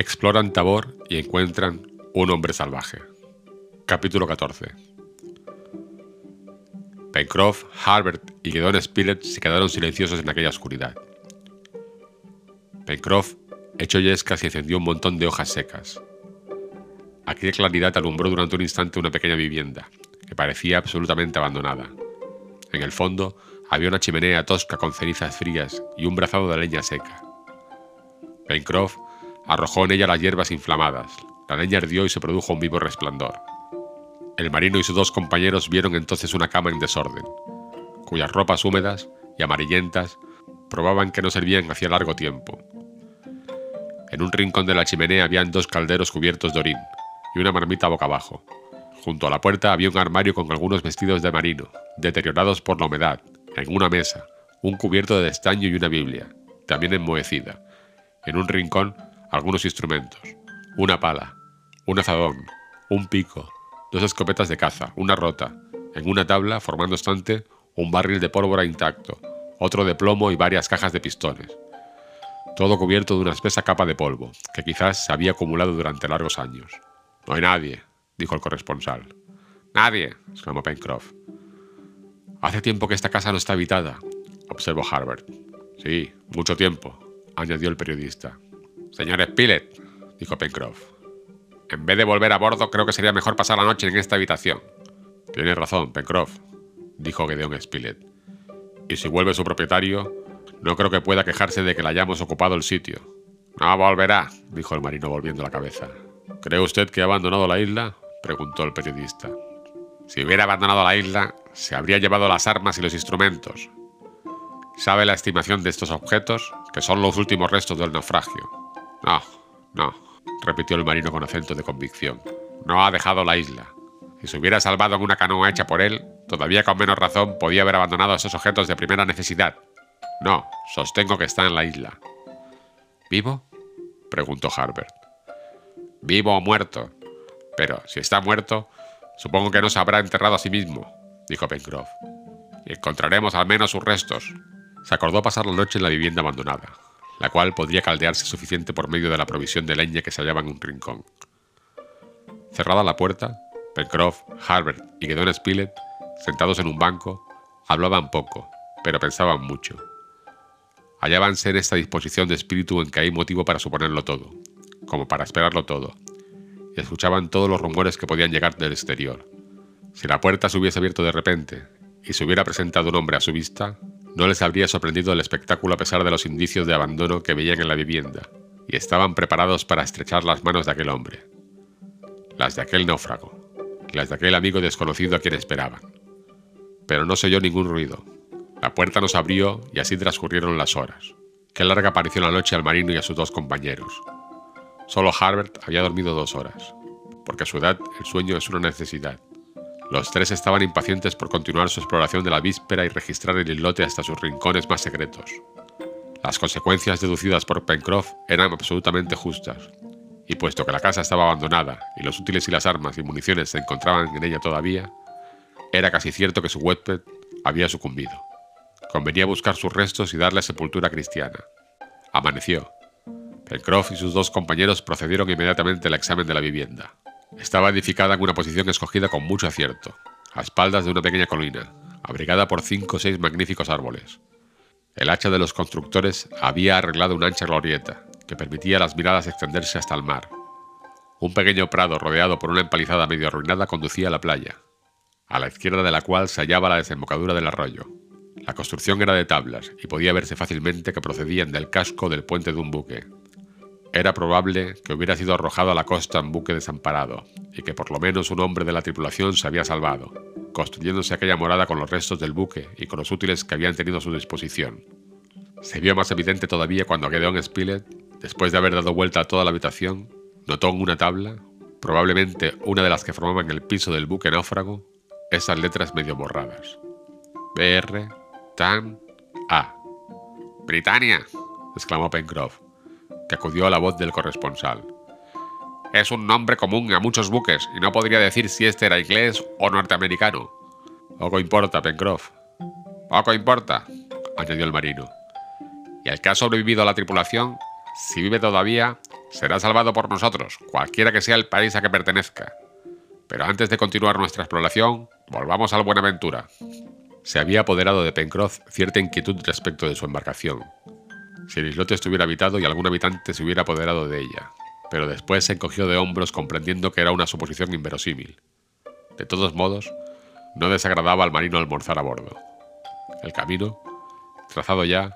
Exploran Tabor y encuentran un hombre salvaje. Capítulo 14. Pencroff, Harbert y Gedon Spilett se quedaron silenciosos en aquella oscuridad. Pencroff echó yescas y encendió un montón de hojas secas. Aquella claridad alumbró durante un instante una pequeña vivienda, que parecía absolutamente abandonada. En el fondo había una chimenea tosca con cenizas frías y un brazado de leña seca. Pencroff arrojó en ella las hierbas inflamadas. La leña ardió y se produjo un vivo resplandor. El marino y sus dos compañeros vieron entonces una cama en desorden, cuyas ropas húmedas y amarillentas probaban que no servían hacía largo tiempo. En un rincón de la chimenea habían dos calderos cubiertos de orín y una marmita boca abajo. Junto a la puerta había un armario con algunos vestidos de marino, deteriorados por la humedad, en una mesa, un cubierto de estaño y una Biblia, también enmohecida. En un rincón, algunos instrumentos, una pala, un azadón, un pico, dos escopetas de caza, una rota, en una tabla, formando estante, un barril de pólvora intacto, otro de plomo y varias cajas de pistones. Todo cubierto de una espesa capa de polvo, que quizás se había acumulado durante largos años. No hay nadie, dijo el corresponsal. Nadie, exclamó Pencroff. Hace tiempo que esta casa no está habitada, observó Harbert. Sí, mucho tiempo, añadió el periodista. Señor Spilett, dijo Pencroff. En vez de volver a bordo, creo que sería mejor pasar la noche en esta habitación. Tienes razón, Pencroff, dijo Gedeon Spilett. Y si vuelve su propietario, no creo que pueda quejarse de que le hayamos ocupado el sitio. No volverá, dijo el marino volviendo la cabeza. ¿Cree usted que ha abandonado la isla? preguntó el periodista. Si hubiera abandonado la isla, se habría llevado las armas y los instrumentos. ¿Sabe la estimación de estos objetos? Que son los últimos restos del naufragio. No, no, repitió el marino con acento de convicción. No ha dejado la isla. Si se hubiera salvado en una canoa hecha por él, todavía con menos razón podía haber abandonado esos objetos de primera necesidad. No, sostengo que está en la isla. ¿Vivo? preguntó Harbert. Vivo o muerto. Pero si está muerto, supongo que no se habrá enterrado a sí mismo, dijo Pencroff. Encontraremos al menos sus restos. Se acordó pasar la noche en la vivienda abandonada la cual podría caldearse suficiente por medio de la provisión de leña que se hallaba en un rincón. Cerrada la puerta, Pencroff, Harbert y Gedon Spilett, sentados en un banco, hablaban poco, pero pensaban mucho. Hallábanse en esta disposición de espíritu en que hay motivo para suponerlo todo, como para esperarlo todo, y escuchaban todos los rumores que podían llegar del exterior. Si la puerta se hubiese abierto de repente y se hubiera presentado un hombre a su vista, no les habría sorprendido el espectáculo a pesar de los indicios de abandono que veían en la vivienda, y estaban preparados para estrechar las manos de aquel hombre. Las de aquel náufrago, las de aquel amigo desconocido a quien esperaban. Pero no se oyó ningún ruido. La puerta nos abrió y así transcurrieron las horas. Qué larga pareció la noche al marino y a sus dos compañeros. Solo Harbert había dormido dos horas, porque a su edad el sueño es una necesidad. Los tres estaban impacientes por continuar su exploración de la víspera y registrar el islote hasta sus rincones más secretos. Las consecuencias deducidas por Pencroff eran absolutamente justas, y puesto que la casa estaba abandonada y los útiles y las armas y municiones se encontraban en ella todavía, era casi cierto que su huésped había sucumbido. Convenía buscar sus restos y darle sepultura cristiana. Amaneció. Pencroff y sus dos compañeros procedieron inmediatamente al examen de la vivienda. Estaba edificada en una posición escogida con mucho acierto, a espaldas de una pequeña colina, abrigada por cinco o seis magníficos árboles. El hacha de los constructores había arreglado una ancha glorieta, que permitía a las miradas extenderse hasta el mar. Un pequeño prado rodeado por una empalizada medio arruinada conducía a la playa, a la izquierda de la cual se hallaba la desembocadura del arroyo. La construcción era de tablas y podía verse fácilmente que procedían del casco del puente de un buque, era probable que hubiera sido arrojado a la costa en buque desamparado, y que por lo menos un hombre de la tripulación se había salvado, construyéndose aquella morada con los restos del buque y con los útiles que habían tenido a su disposición. Se vio más evidente todavía cuando Gedeon Spilett, después de haber dado vuelta a toda la habitación, notó en una tabla, probablemente una de las que formaban el piso del buque náufrago, esas letras medio borradas. BR TAN A. ¡Britannia! exclamó Pencroff que acudió a la voz del corresponsal. Es un nombre común a muchos buques y no podría decir si este era inglés o norteamericano. Poco importa, Pencroff. Poco importa, añadió el marino. Y el que ha sobrevivido a la tripulación, si vive todavía, será salvado por nosotros, cualquiera que sea el país a que pertenezca. Pero antes de continuar nuestra exploración, volvamos al Buenaventura. Se había apoderado de Pencroff cierta inquietud respecto de su embarcación. Si el islote estuviera habitado y algún habitante se hubiera apoderado de ella, pero después se encogió de hombros comprendiendo que era una suposición inverosímil. De todos modos, no desagradaba al marino almorzar a bordo. El camino, trazado ya,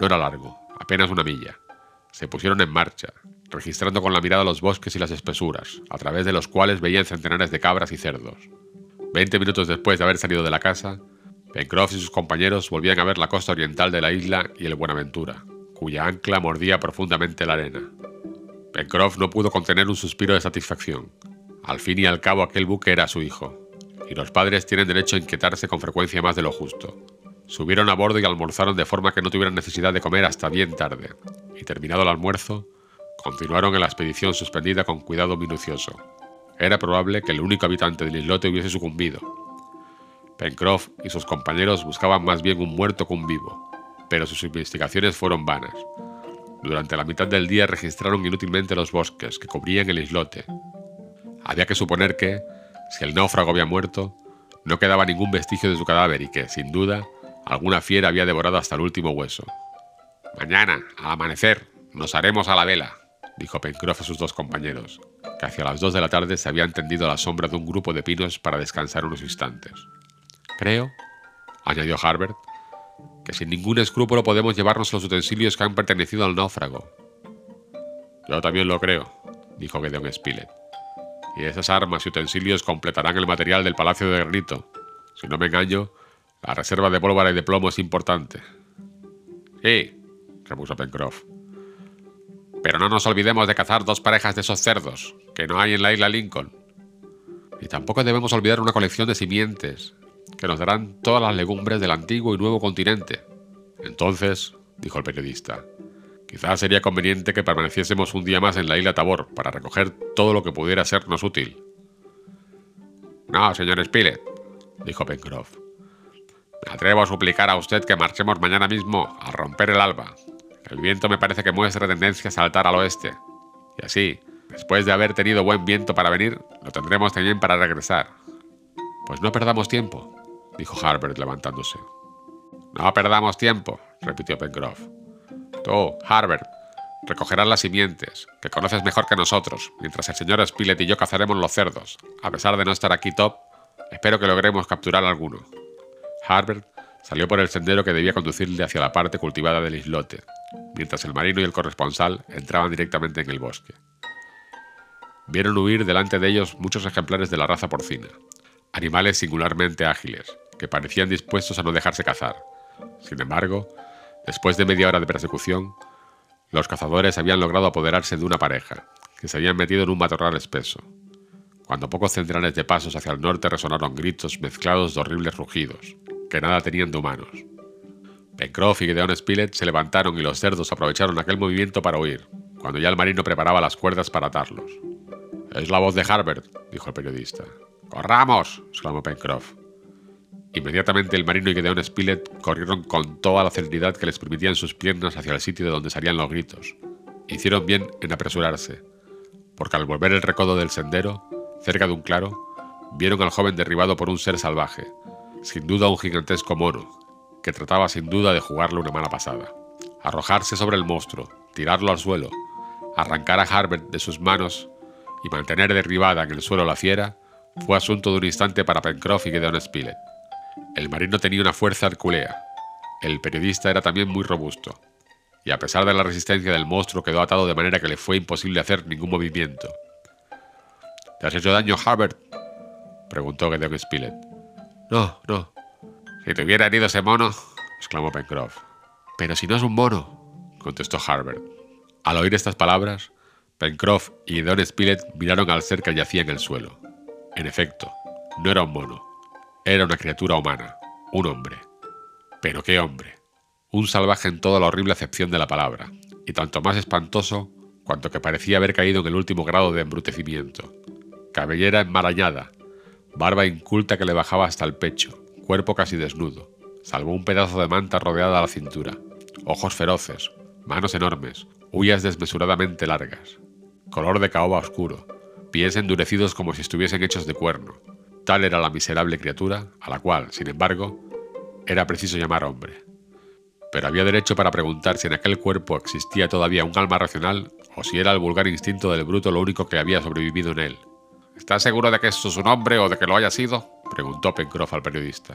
no era largo, apenas una milla. Se pusieron en marcha, registrando con la mirada los bosques y las espesuras, a través de los cuales veían centenares de cabras y cerdos. Veinte minutos después de haber salido de la casa, Pencroff y sus compañeros volvían a ver la costa oriental de la isla y el Buenaventura, cuya ancla mordía profundamente la arena. Pencroff no pudo contener un suspiro de satisfacción. Al fin y al cabo aquel buque era su hijo, y los padres tienen derecho a inquietarse con frecuencia más de lo justo. Subieron a bordo y almorzaron de forma que no tuvieran necesidad de comer hasta bien tarde, y terminado el almuerzo, continuaron en la expedición suspendida con cuidado minucioso. Era probable que el único habitante del islote hubiese sucumbido. Pencroff y sus compañeros buscaban más bien un muerto que un vivo, pero sus investigaciones fueron vanas. Durante la mitad del día registraron inútilmente los bosques que cubrían el islote. Había que suponer que, si el náufrago había muerto, no quedaba ningún vestigio de su cadáver y que, sin duda, alguna fiera había devorado hasta el último hueso. Mañana, al amanecer, nos haremos a la vela, dijo Pencroff a sus dos compañeros, que hacia las dos de la tarde se habían tendido a la sombra de un grupo de pinos para descansar unos instantes. Creo, añadió Harbert, que sin ningún escrúpulo podemos llevarnos los utensilios que han pertenecido al náufrago. Yo también lo creo, dijo Gedeon Spilett. Y esas armas y utensilios completarán el material del Palacio de Granito. Si no me engaño, la reserva de pólvora y de plomo es importante. Sí, repuso Pencroff. Pero no nos olvidemos de cazar dos parejas de esos cerdos, que no hay en la isla Lincoln. Y tampoco debemos olvidar una colección de simientes, que nos darán todas las legumbres del antiguo y nuevo continente. Entonces, dijo el periodista, quizás sería conveniente que permaneciésemos un día más en la isla Tabor para recoger todo lo que pudiera sernos útil. No, señor Spilett, dijo Pencroff. Me atrevo a suplicar a usted que marchemos mañana mismo al romper el alba. El viento me parece que muestra tendencia a saltar al oeste. Y así, después de haber tenido buen viento para venir, lo tendremos también para regresar. Pues no perdamos tiempo, dijo Harbert levantándose. No perdamos tiempo, repitió Pencroff. Tú, Harbert, recogerás las simientes, que conoces mejor que nosotros, mientras el señor Spilett y yo cazaremos los cerdos. A pesar de no estar aquí top, espero que logremos capturar alguno. Harbert salió por el sendero que debía conducirle hacia la parte cultivada del islote, mientras el marino y el corresponsal entraban directamente en el bosque. Vieron huir delante de ellos muchos ejemplares de la raza porcina, animales singularmente ágiles, que parecían dispuestos a no dejarse cazar. Sin embargo, después de media hora de persecución, los cazadores habían logrado apoderarse de una pareja, que se habían metido en un matorral espeso. Cuando pocos centenares de pasos hacia el norte resonaron gritos mezclados de horribles rugidos, que nada tenían de humanos. Pencroff y Gideon Spilett se levantaron y los cerdos aprovecharon aquel movimiento para huir, cuando ya el marino preparaba las cuerdas para atarlos. Es la voz de Harbert, dijo el periodista. ¡Corramos! exclamó Pencroff. Inmediatamente el marino y Gideon Spilett corrieron con toda la celeridad que les permitían sus piernas hacia el sitio de donde salían los gritos. Hicieron bien en apresurarse, porque al volver el recodo del sendero, cerca de un claro, vieron al joven derribado por un ser salvaje, sin duda un gigantesco mono, que trataba sin duda de jugarle una mala pasada. Arrojarse sobre el monstruo, tirarlo al suelo, arrancar a Harbert de sus manos y mantener derribada en el suelo la fiera fue asunto de un instante para Pencroff y Gideon Spilett. El marino tenía una fuerza herculea. El periodista era también muy robusto. Y a pesar de la resistencia del monstruo quedó atado de manera que le fue imposible hacer ningún movimiento. ¿Te has hecho daño, Harbert? preguntó Gideon Spilett. No, no. Si te hubiera herido ese mono, exclamó Pencroff. Pero si no es un mono, contestó Harbert. Al oír estas palabras, Pencroff y Don Spilett miraron al ser que yacía en el suelo. En efecto, no era un mono, era una criatura humana, un hombre. Pero qué hombre. Un salvaje en toda la horrible acepción de la palabra, y tanto más espantoso cuanto que parecía haber caído en el último grado de embrutecimiento. Cabellera enmarañada, barba inculta que le bajaba hasta el pecho, cuerpo casi desnudo, salvo un pedazo de manta rodeada a la cintura, ojos feroces, manos enormes, huyas desmesuradamente largas, color de caoba oscuro, pies endurecidos como si estuviesen hechos de cuerno. Tal era la miserable criatura, a la cual, sin embargo, era preciso llamar hombre. Pero había derecho para preguntar si en aquel cuerpo existía todavía un alma racional o si era el vulgar instinto del bruto lo único que había sobrevivido en él. ¿Estás seguro de que esto es un hombre o de que lo haya sido? preguntó Pencroff al periodista.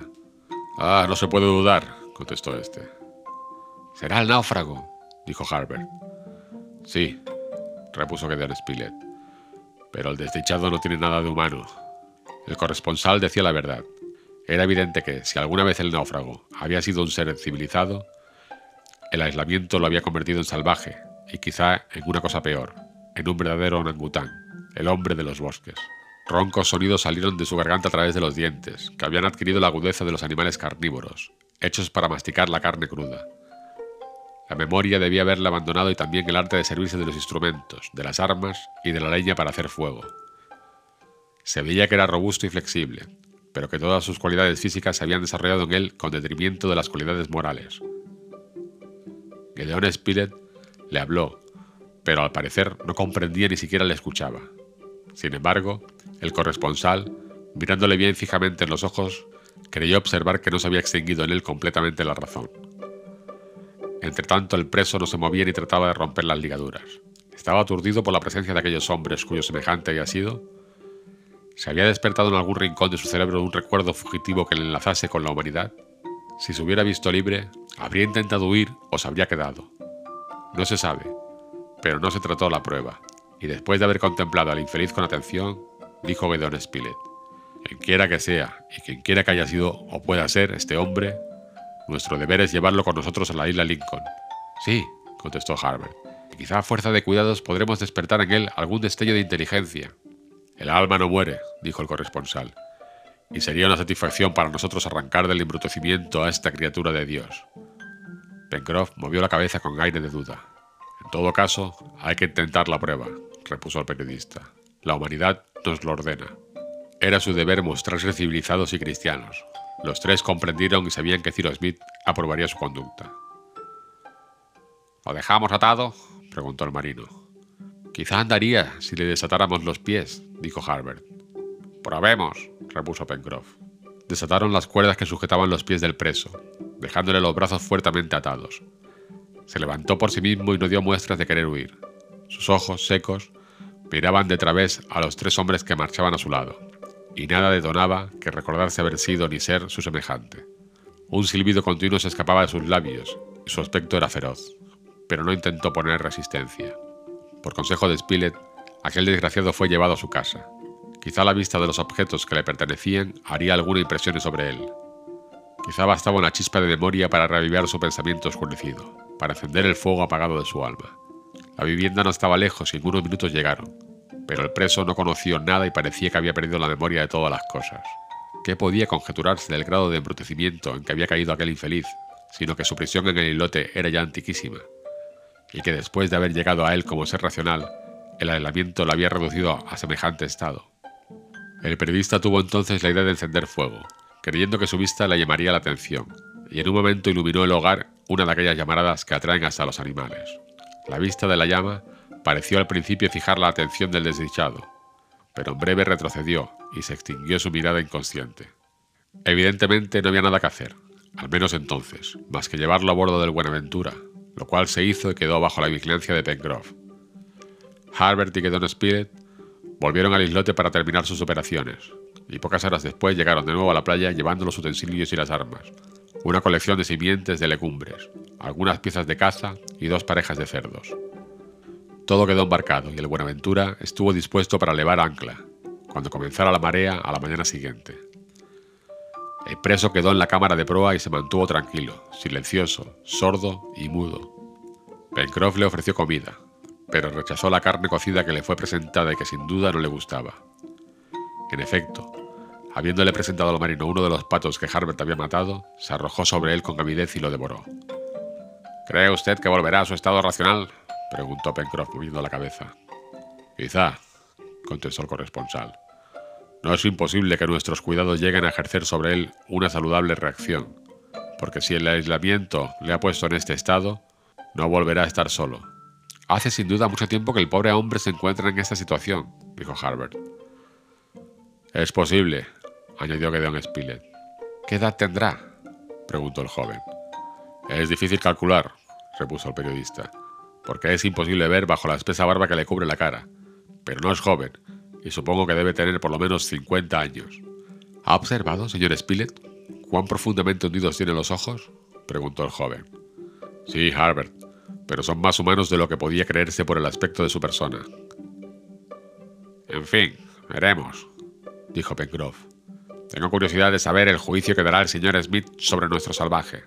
Ah, no se puede dudar, contestó este. Será el náufrago, dijo Harbert. Sí, repuso Gedeon Spilett. Pero el desdichado no tiene nada de humano. El corresponsal decía la verdad. Era evidente que, si alguna vez el náufrago había sido un ser civilizado, el aislamiento lo había convertido en salvaje, y quizá en una cosa peor, en un verdadero orangután, el hombre de los bosques. Roncos sonidos salieron de su garganta a través de los dientes, que habían adquirido la agudeza de los animales carnívoros, hechos para masticar la carne cruda. La memoria debía haberle abandonado y también el arte de servirse de los instrumentos, de las armas y de la leña para hacer fuego. Se veía que era robusto y flexible, pero que todas sus cualidades físicas se habían desarrollado en él con detrimento de las cualidades morales. Gedeón Spilett le habló, pero al parecer no comprendía ni siquiera le escuchaba. Sin embargo, el corresponsal, mirándole bien fijamente en los ojos, creyó observar que no se había extinguido en él completamente la razón. Entretanto, el preso no se movía ni trataba de romper las ligaduras. Estaba aturdido por la presencia de aquellos hombres cuyo semejante había sido. ¿Se había despertado en algún rincón de su cerebro un recuerdo fugitivo que le enlazase con la humanidad? Si se hubiera visto libre, habría intentado huir o se habría quedado. No se sabe, pero no se trató la prueba, y después de haber contemplado al infeliz con atención, dijo Gedeon Spilett, quien quiera que sea y quien quiera que haya sido o pueda ser este hombre, nuestro deber es llevarlo con nosotros a la isla Lincoln. Sí, contestó Harbert. quizá a fuerza de cuidados podremos despertar en él algún destello de inteligencia. El alma no muere, dijo el corresponsal, y sería una satisfacción para nosotros arrancar del embrutecimiento a esta criatura de Dios. Pencroff movió la cabeza con aire de duda. En todo caso, hay que intentar la prueba, repuso el periodista. La humanidad nos lo ordena. Era su deber mostrarse civilizados y cristianos, los tres comprendieron y sabían que Ciro Smith aprobaría su conducta. ¿Lo dejamos atado? preguntó el marino. Quizá andaría si le desatáramos los pies, dijo Harbert. Probemos, repuso Pencroff. Desataron las cuerdas que sujetaban los pies del preso, dejándole los brazos fuertemente atados. Se levantó por sí mismo y no dio muestras de querer huir. Sus ojos, secos, miraban de través a los tres hombres que marchaban a su lado y nada detonaba que recordarse haber sido ni ser su semejante. Un silbido continuo se escapaba de sus labios, y su aspecto era feroz, pero no intentó poner resistencia. Por consejo de Spilett, aquel desgraciado fue llevado a su casa. Quizá la vista de los objetos que le pertenecían haría alguna impresión sobre él. Quizá bastaba una chispa de memoria para reavivar su pensamiento oscurecido, para encender el fuego apagado de su alma. La vivienda no estaba lejos y en unos minutos llegaron, pero el preso no conoció nada y parecía que había perdido la memoria de todas las cosas. ¿Qué podía conjeturarse del grado de embrutecimiento en que había caído aquel infeliz, sino que su prisión en el islote era ya antiquísima, y que después de haber llegado a él como ser racional, el aislamiento lo había reducido a semejante estado? El periodista tuvo entonces la idea de encender fuego, creyendo que su vista le llamaría la atención, y en un momento iluminó el hogar una de aquellas llamaradas que atraen hasta los animales. La vista de la llama Pareció al principio fijar la atención del desdichado, pero en breve retrocedió y se extinguió su mirada inconsciente. Evidentemente no había nada que hacer, al menos entonces, más que llevarlo a bordo del Buenaventura, lo cual se hizo y quedó bajo la vigilancia de Pencroff. Harbert y Gedon Spilett volvieron al islote para terminar sus operaciones, y pocas horas después llegaron de nuevo a la playa llevando los utensilios y las armas, una colección de simientes de legumbres, algunas piezas de caza y dos parejas de cerdos. Todo quedó embarcado y el Buenaventura estuvo dispuesto para levar ancla, cuando comenzara la marea a la mañana siguiente. El preso quedó en la cámara de proa y se mantuvo tranquilo, silencioso, sordo y mudo. Pencroff le ofreció comida, pero rechazó la carne cocida que le fue presentada y que sin duda no le gustaba. En efecto, habiéndole presentado al marino uno de los patos que Harbert había matado, se arrojó sobre él con avidez y lo devoró. ¿Cree usted que volverá a su estado racional? preguntó Pencroff moviendo la cabeza. Quizá, contestó el corresponsal. No es imposible que nuestros cuidados lleguen a ejercer sobre él una saludable reacción, porque si el aislamiento le ha puesto en este estado, no volverá a estar solo. Hace sin duda mucho tiempo que el pobre hombre se encuentra en esta situación, dijo Harbert. Es posible, añadió Gedeon Spilett. ¿Qué edad tendrá? preguntó el joven. Es difícil calcular, repuso el periodista, porque es imposible ver bajo la espesa barba que le cubre la cara. Pero no es joven, y supongo que debe tener por lo menos 50 años. ¿Ha observado, señor Spilett, cuán profundamente hundidos tiene los ojos? preguntó el joven. Sí, Harbert, pero son más humanos de lo que podía creerse por el aspecto de su persona. En fin, veremos, dijo Pencroff. Tengo curiosidad de saber el juicio que dará el señor Smith sobre nuestro salvaje.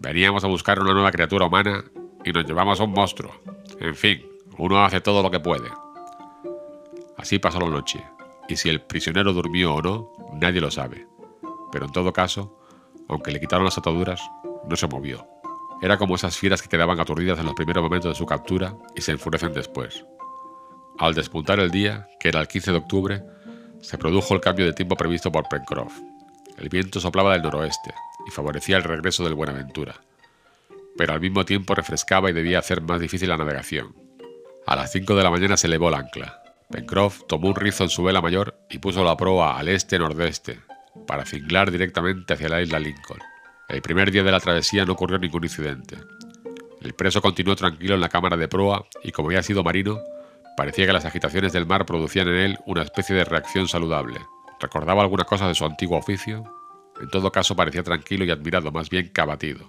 Veníamos a buscar una nueva criatura humana y nos llevamos a un monstruo. En fin, uno hace todo lo que puede. Así pasó la noche, y si el prisionero durmió o no, nadie lo sabe. Pero en todo caso, aunque le quitaron las ataduras, no se movió. Era como esas fieras que quedaban aturdidas en los primeros momentos de su captura y se enfurecen después. Al despuntar el día, que era el 15 de octubre, se produjo el cambio de tiempo previsto por Pencroff. El viento soplaba del noroeste y favorecía el regreso del Buenaventura, pero al mismo tiempo refrescaba y debía hacer más difícil la navegación. A las 5 de la mañana se elevó el ancla. Pencroff tomó un rizo en su vela mayor y puso la proa al este-nordeste, para cinglar directamente hacia la isla Lincoln. El primer día de la travesía no ocurrió ningún incidente. El preso continuó tranquilo en la cámara de proa y como había sido marino, Parecía que las agitaciones del mar producían en él una especie de reacción saludable. ¿Recordaba alguna cosa de su antiguo oficio? En todo caso parecía tranquilo y admirado, más bien que abatido.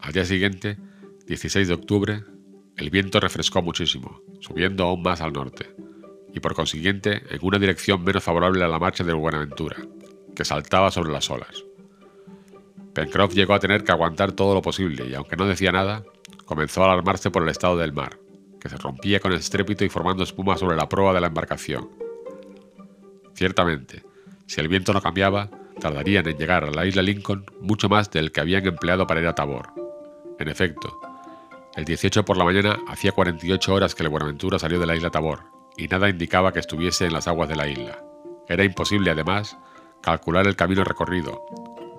Al día siguiente, 16 de octubre, el viento refrescó muchísimo, subiendo aún más al norte, y por consiguiente en una dirección menos favorable a la marcha del Buenaventura, que saltaba sobre las olas. Pencroff llegó a tener que aguantar todo lo posible y aunque no decía nada, comenzó a alarmarse por el estado del mar que se rompía con estrépito y formando espuma sobre la proa de la embarcación. Ciertamente, si el viento no cambiaba, tardarían en llegar a la isla Lincoln mucho más del que habían empleado para ir a Tabor. En efecto, el 18 por la mañana hacía 48 horas que el Buenaventura salió de la isla Tabor, y nada indicaba que estuviese en las aguas de la isla. Era imposible, además, calcular el camino recorrido,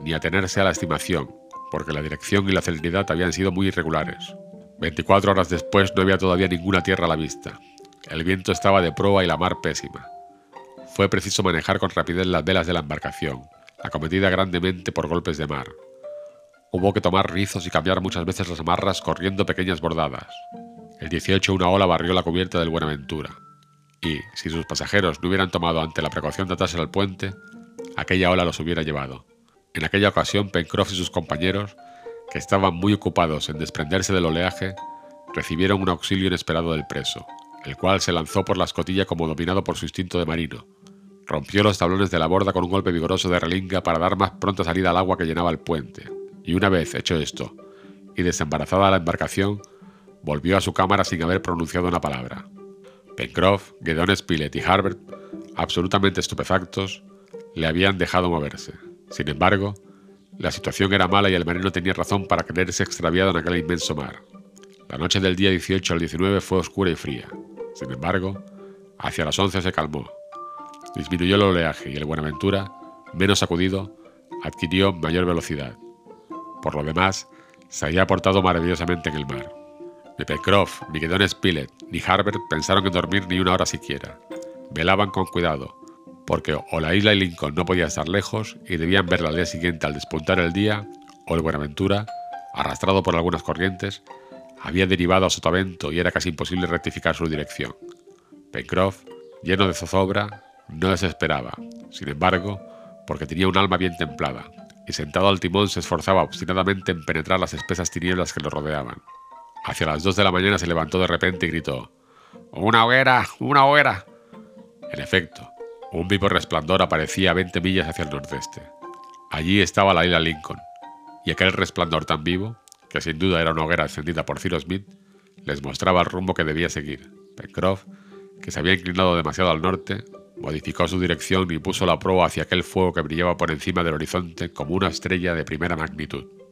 ni atenerse a la estimación, porque la dirección y la celeridad habían sido muy irregulares. 24 horas después no había todavía ninguna tierra a la vista. El viento estaba de proa y la mar pésima. Fue preciso manejar con rapidez las velas de la embarcación, acometida grandemente por golpes de mar. Hubo que tomar rizos y cambiar muchas veces las amarras corriendo pequeñas bordadas. El 18 una ola barrió la cubierta del Buenaventura, y, si sus pasajeros no hubieran tomado ante la precaución de atarse al puente, aquella ola los hubiera llevado. En aquella ocasión Pencroff y sus compañeros que estaban muy ocupados en desprenderse del oleaje, recibieron un auxilio inesperado del preso, el cual se lanzó por la escotilla como dominado por su instinto de marino. Rompió los tablones de la borda con un golpe vigoroso de relinga para dar más pronta salida al agua que llenaba el puente, y una vez hecho esto, y desembarazada la embarcación, volvió a su cámara sin haber pronunciado una palabra. Pencroff, Gedeon Spilett y Harbert, absolutamente estupefactos, le habían dejado moverse. Sin embargo, la situación era mala y el marino tenía razón para creerse extraviado en aquel inmenso mar. La noche del día 18 al 19 fue oscura y fría. Sin embargo, hacia las 11 se calmó. Disminuyó el oleaje y el Buenaventura, menos sacudido, adquirió mayor velocidad. Por lo demás, se había portado maravillosamente en el mar. Ni Pencroff, ni Gideon Spilett, ni Harbert pensaron en dormir ni una hora siquiera. Velaban con cuidado, porque o la isla Lincoln no podía estar lejos y debían verla al día siguiente al despuntar el día, o el Buenaventura, arrastrado por algunas corrientes, había derivado a sotavento y era casi imposible rectificar su dirección. Pencroff, lleno de zozobra, no desesperaba, sin embargo, porque tenía un alma bien templada, y sentado al timón se esforzaba obstinadamente en penetrar las espesas tinieblas que lo rodeaban. Hacia las dos de la mañana se levantó de repente y gritó ¡Una hoguera! ¡Una hoguera! En efecto, un vivo resplandor aparecía a 20 millas hacia el nordeste. Allí estaba la isla Lincoln, y aquel resplandor tan vivo, que sin duda era una hoguera encendida por Cyrus Smith, les mostraba el rumbo que debía seguir. Pencroff, que se había inclinado demasiado al norte, modificó su dirección y puso la proa hacia aquel fuego que brillaba por encima del horizonte como una estrella de primera magnitud.